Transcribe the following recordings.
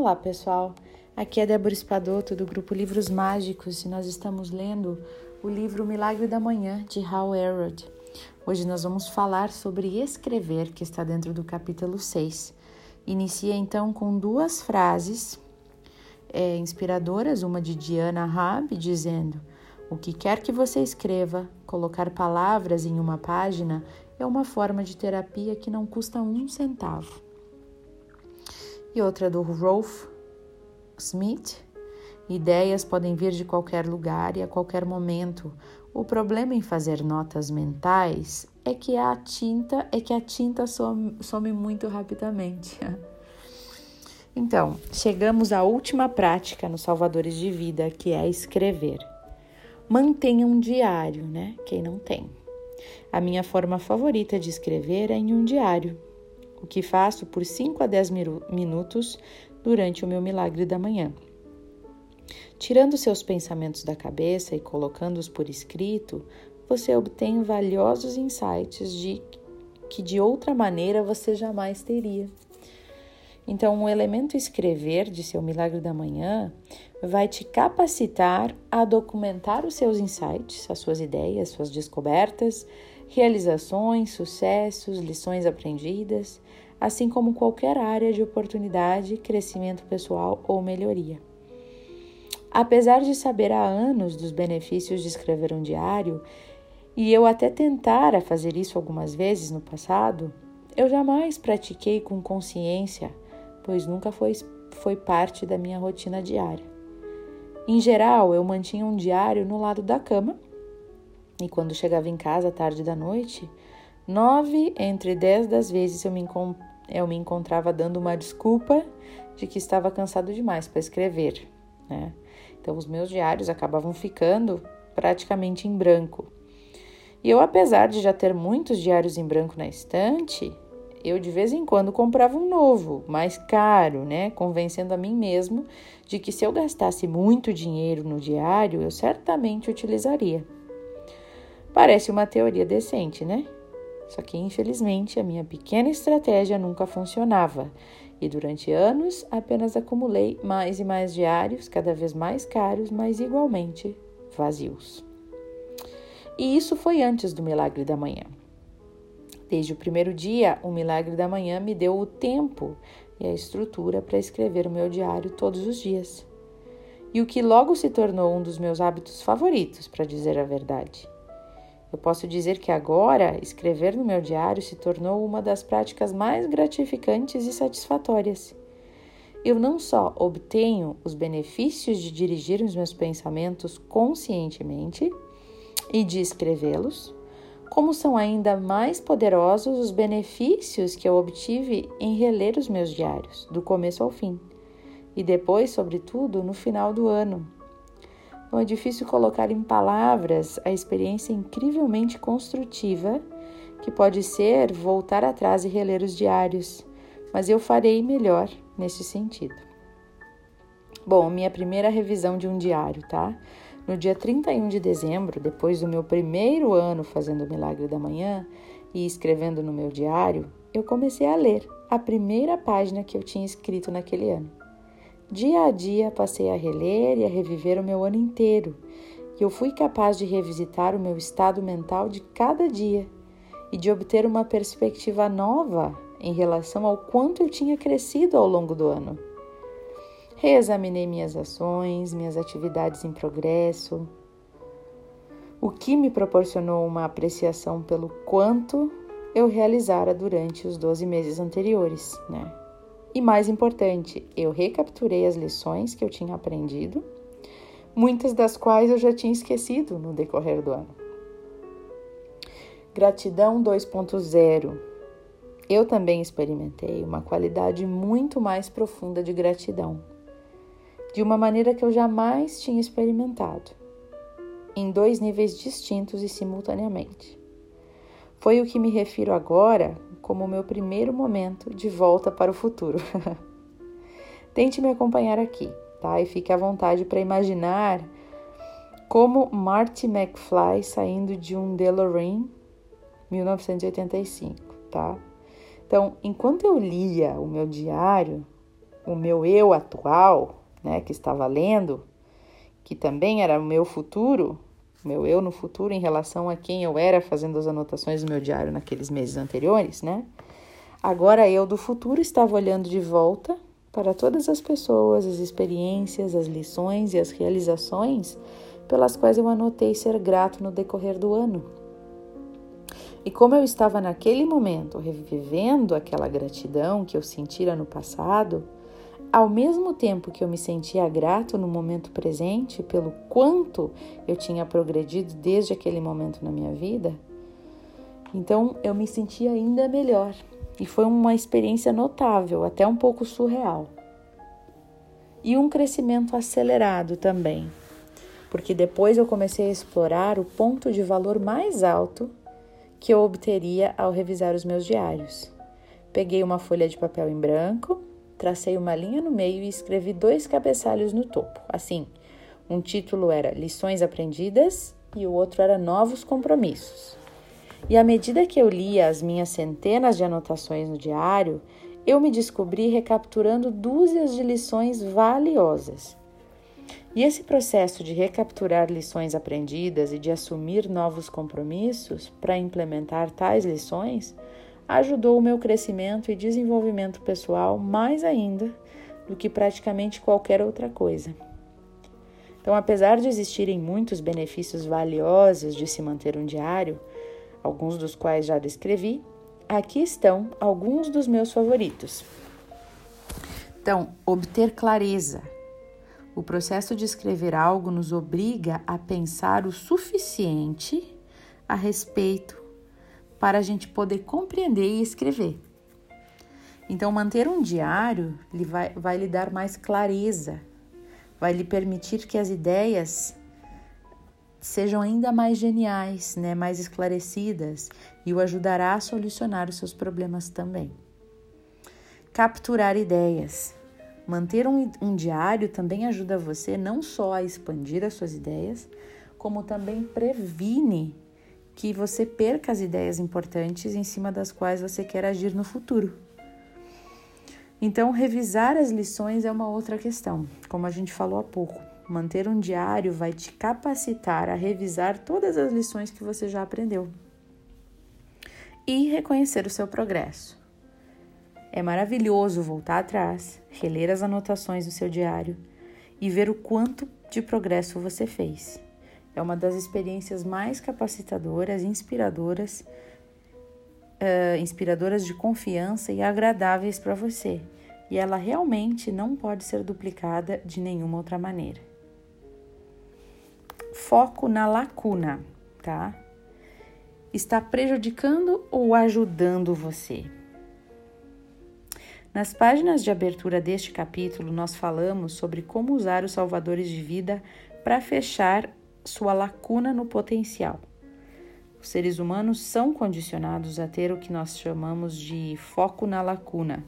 Olá, pessoal. Aqui é Débora Espadoto do grupo Livros Mágicos e nós estamos lendo o livro Milagre da Manhã de Hal Elrod. Hoje nós vamos falar sobre escrever, que está dentro do capítulo 6. Inicia então com duas frases é, inspiradoras, uma de Diana Raab dizendo: O que quer que você escreva, colocar palavras em uma página é uma forma de terapia que não custa um centavo. E outra do Rolf Smith. Ideias podem vir de qualquer lugar e a qualquer momento. O problema em fazer notas mentais é que a tinta é que a tinta some, some muito rapidamente. Então, chegamos à última prática nos Salvadores de Vida, que é escrever. Mantenha um diário, né? Quem não tem. A minha forma favorita de escrever é em um diário, o que faço por 5 a 10 minutos durante o meu milagre da manhã. Tirando seus pensamentos da cabeça e colocando-os por escrito, você obtém valiosos insights de que de outra maneira você jamais teria. Então, o elemento escrever de seu milagre da manhã vai te capacitar a documentar os seus insights, as suas ideias, suas descobertas, realizações, sucessos, lições aprendidas, assim como qualquer área de oportunidade, crescimento pessoal ou melhoria. Apesar de saber há anos dos benefícios de escrever um diário, e eu até tentara fazer isso algumas vezes no passado, eu jamais pratiquei com consciência, pois nunca foi, foi parte da minha rotina diária. Em geral, eu mantinha um diário no lado da cama e quando chegava em casa à tarde da noite, nove entre dez das vezes eu me, eu me encontrava dando uma desculpa de que estava cansado demais para escrever. Né? Então, os meus diários acabavam ficando praticamente em branco. E eu, apesar de já ter muitos diários em branco na estante, eu de vez em quando comprava um novo, mais caro, né? Convencendo a mim mesmo de que se eu gastasse muito dinheiro no diário, eu certamente utilizaria. Parece uma teoria decente, né? Só que infelizmente a minha pequena estratégia nunca funcionava e durante anos apenas acumulei mais e mais diários, cada vez mais caros, mas igualmente vazios. E isso foi antes do milagre da manhã. Desde o primeiro dia, o milagre da manhã me deu o tempo e a estrutura para escrever o meu diário todos os dias. E o que logo se tornou um dos meus hábitos favoritos, para dizer a verdade. Eu posso dizer que agora escrever no meu diário se tornou uma das práticas mais gratificantes e satisfatórias. Eu não só obtenho os benefícios de dirigir os meus pensamentos conscientemente e de escrevê-los, como são ainda mais poderosos os benefícios que eu obtive em reler os meus diários, do começo ao fim, e depois, sobretudo, no final do ano, não é difícil colocar em palavras a experiência incrivelmente construtiva que pode ser voltar atrás e reler os diários, mas eu farei melhor nesse sentido. Bom, minha primeira revisão de um diário, tá? No dia 31 de dezembro, depois do meu primeiro ano fazendo o Milagre da Manhã e escrevendo no meu diário, eu comecei a ler a primeira página que eu tinha escrito naquele ano. Dia a dia passei a reler e a reviver o meu ano inteiro, e eu fui capaz de revisitar o meu estado mental de cada dia e de obter uma perspectiva nova em relação ao quanto eu tinha crescido ao longo do ano. Reexaminei minhas ações, minhas atividades em progresso, o que me proporcionou uma apreciação pelo quanto eu realizara durante os 12 meses anteriores, né? E mais importante, eu recapturei as lições que eu tinha aprendido, muitas das quais eu já tinha esquecido no decorrer do ano. Gratidão 2.0. Eu também experimentei uma qualidade muito mais profunda de gratidão, de uma maneira que eu jamais tinha experimentado, em dois níveis distintos e simultaneamente. Foi o que me refiro agora como o meu primeiro momento de volta para o futuro. Tente me acompanhar aqui, tá? E fique à vontade para imaginar como Marty McFly saindo de um DeLorean 1985, tá? Então, enquanto eu lia o meu diário, o meu eu atual, né, que estava lendo, que também era o meu futuro, meu eu no futuro em relação a quem eu era fazendo as anotações do meu diário naqueles meses anteriores, né? Agora eu do futuro estava olhando de volta para todas as pessoas, as experiências, as lições e as realizações pelas quais eu anotei ser grato no decorrer do ano. E como eu estava naquele momento revivendo aquela gratidão que eu sentira no passado, ao mesmo tempo que eu me sentia grato no momento presente pelo quanto eu tinha progredido desde aquele momento na minha vida, então eu me sentia ainda melhor e foi uma experiência notável, até um pouco surreal. E um crescimento acelerado também, porque depois eu comecei a explorar o ponto de valor mais alto que eu obteria ao revisar os meus diários. Peguei uma folha de papel em branco, tracei uma linha no meio e escrevi dois cabeçalhos no topo. Assim, um título era Lições Aprendidas e o outro era Novos Compromissos. E à medida que eu lia as minhas centenas de anotações no diário, eu me descobri recapturando dúzias de lições valiosas. E esse processo de recapturar lições aprendidas e de assumir novos compromissos para implementar tais lições ajudou o meu crescimento e desenvolvimento pessoal mais ainda do que praticamente qualquer outra coisa. Então, apesar de existirem muitos benefícios valiosos de se manter um diário, alguns dos quais já descrevi, aqui estão alguns dos meus favoritos. Então, obter clareza. O processo de escrever algo nos obriga a pensar o suficiente a respeito para a gente poder compreender e escrever. Então, manter um diário vai, vai lhe dar mais clareza, vai lhe permitir que as ideias sejam ainda mais geniais, né, mais esclarecidas e o ajudará a solucionar os seus problemas também. Capturar ideias. Manter um, um diário também ajuda você não só a expandir as suas ideias, como também previne que você perca as ideias importantes em cima das quais você quer agir no futuro. Então, revisar as lições é uma outra questão, como a gente falou há pouco. Manter um diário vai te capacitar a revisar todas as lições que você já aprendeu e reconhecer o seu progresso. É maravilhoso voltar atrás, reler as anotações do seu diário e ver o quanto de progresso você fez. É uma das experiências mais capacitadoras, inspiradoras, uh, inspiradoras de confiança e agradáveis para você. E ela realmente não pode ser duplicada de nenhuma outra maneira foco na lacuna, tá? Está prejudicando ou ajudando você? Nas páginas de abertura deste capítulo, nós falamos sobre como usar os salvadores de vida para fechar sua lacuna no potencial. Os seres humanos são condicionados a ter o que nós chamamos de foco na lacuna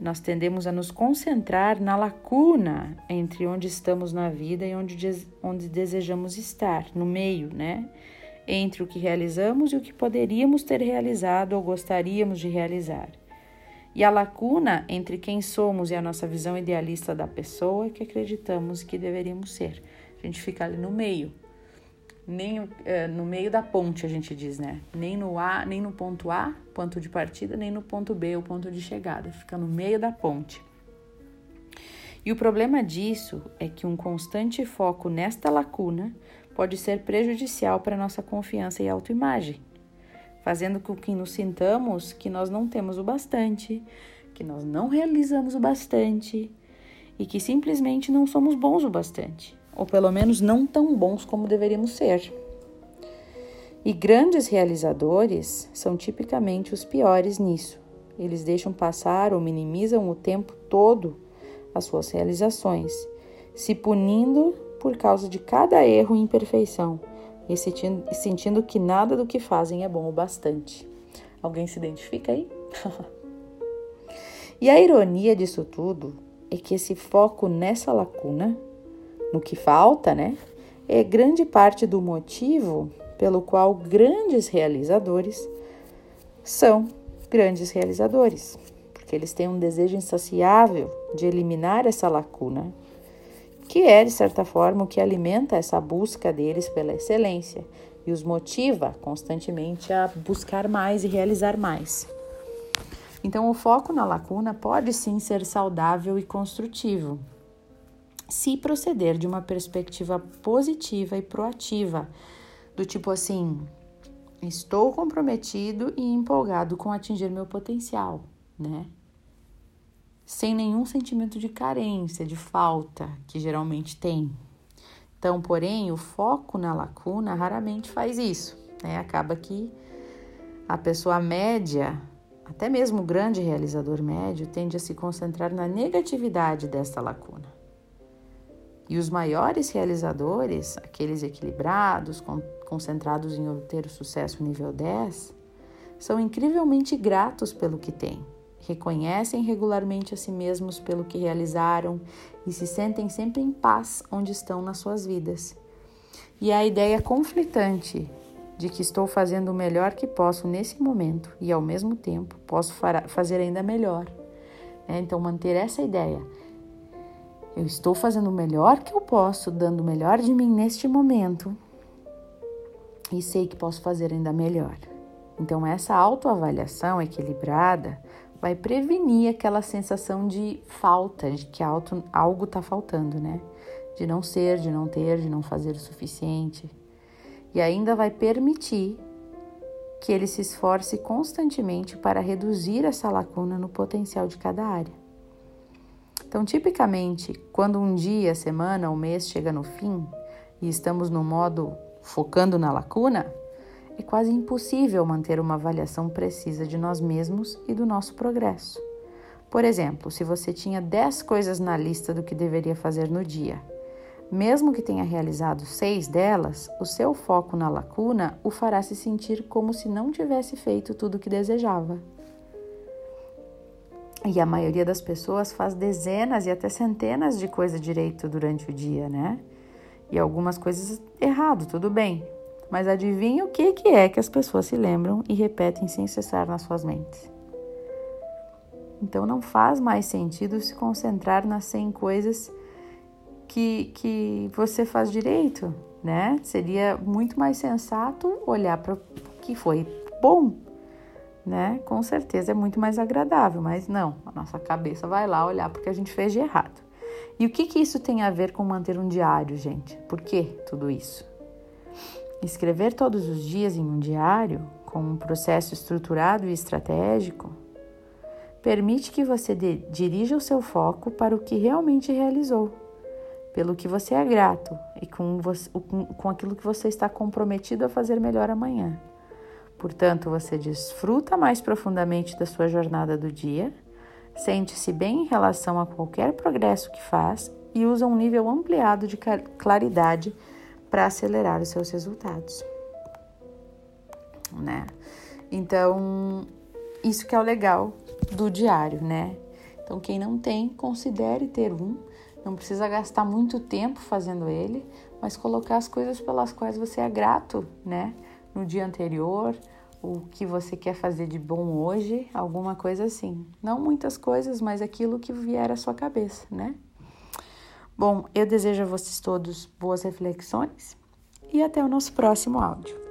nós tendemos a nos concentrar na lacuna entre onde estamos na vida e onde, onde desejamos estar, no meio, né? Entre o que realizamos e o que poderíamos ter realizado ou gostaríamos de realizar. E a lacuna entre quem somos e a nossa visão idealista da pessoa que acreditamos que deveríamos ser. A gente fica ali no meio nem é, no meio da ponte, a gente diz, né? Nem no A, nem no ponto A, ponto de partida, nem no ponto B, o ponto de chegada. Fica no meio da ponte. E o problema disso é que um constante foco nesta lacuna pode ser prejudicial para nossa confiança e autoimagem, fazendo com que nos sintamos que nós não temos o bastante, que nós não realizamos o bastante e que simplesmente não somos bons o bastante ou pelo menos não tão bons como deveríamos ser. E grandes realizadores são tipicamente os piores nisso. Eles deixam passar ou minimizam o tempo todo as suas realizações, se punindo por causa de cada erro e imperfeição e sentindo, sentindo que nada do que fazem é bom o bastante. Alguém se identifica aí? e a ironia disso tudo é que esse foco nessa lacuna no que falta, né? É grande parte do motivo pelo qual grandes realizadores são grandes realizadores. Porque eles têm um desejo insaciável de eliminar essa lacuna, que é, de certa forma, o que alimenta essa busca deles pela excelência e os motiva constantemente a buscar mais e realizar mais. Então, o foco na lacuna pode sim ser saudável e construtivo, se proceder de uma perspectiva positiva e proativa, do tipo assim: estou comprometido e empolgado com atingir meu potencial, né? Sem nenhum sentimento de carência, de falta, que geralmente tem. Então, porém, o foco na lacuna raramente faz isso, né? Acaba que a pessoa média até mesmo o grande realizador médio tende a se concentrar na negatividade desta lacuna. E os maiores realizadores, aqueles equilibrados, concentrados em obter o sucesso nível 10, são incrivelmente gratos pelo que têm, reconhecem regularmente a si mesmos pelo que realizaram e se sentem sempre em paz onde estão nas suas vidas. E a ideia conflitante de que estou fazendo o melhor que posso nesse momento e ao mesmo tempo posso fazer ainda melhor. É, então, manter essa ideia. Eu estou fazendo o melhor que eu posso, dando o melhor de mim neste momento e sei que posso fazer ainda melhor. Então, essa autoavaliação equilibrada vai prevenir aquela sensação de falta, de que algo está faltando, né? De não ser, de não ter, de não fazer o suficiente e ainda vai permitir que ele se esforce constantemente para reduzir essa lacuna no potencial de cada área. Então, tipicamente, quando um dia, semana ou mês chega no fim e estamos no modo focando na lacuna, é quase impossível manter uma avaliação precisa de nós mesmos e do nosso progresso. Por exemplo, se você tinha 10 coisas na lista do que deveria fazer no dia mesmo que tenha realizado seis delas, o seu foco na lacuna o fará se sentir como se não tivesse feito tudo o que desejava. E a maioria das pessoas faz dezenas e até centenas de coisas direito durante o dia, né? E algumas coisas errado, tudo bem. Mas adivinha o que, que é que as pessoas se lembram e repetem sem cessar nas suas mentes? Então não faz mais sentido se concentrar nas 100 coisas que, que você faz direito, né? Seria muito mais sensato olhar para o que foi bom, né? Com certeza é muito mais agradável, mas não, a nossa cabeça vai lá olhar porque a gente fez de errado. E o que, que isso tem a ver com manter um diário, gente? Por que tudo isso? Escrever todos os dias em um diário, com um processo estruturado e estratégico, permite que você dirija o seu foco para o que realmente realizou pelo que você é grato e com, você, com, aquilo que você está comprometido a fazer melhor amanhã. Portanto, você desfruta mais profundamente da sua jornada do dia, sente-se bem em relação a qualquer progresso que faz e usa um nível ampliado de claridade para acelerar os seus resultados. Né? Então, isso que é o legal do diário, né? Então, quem não tem, considere ter um não precisa gastar muito tempo fazendo ele, mas colocar as coisas pelas quais você é grato, né? No dia anterior, o que você quer fazer de bom hoje, alguma coisa assim. Não muitas coisas, mas aquilo que vier à sua cabeça, né? Bom, eu desejo a vocês todos boas reflexões e até o nosso próximo áudio.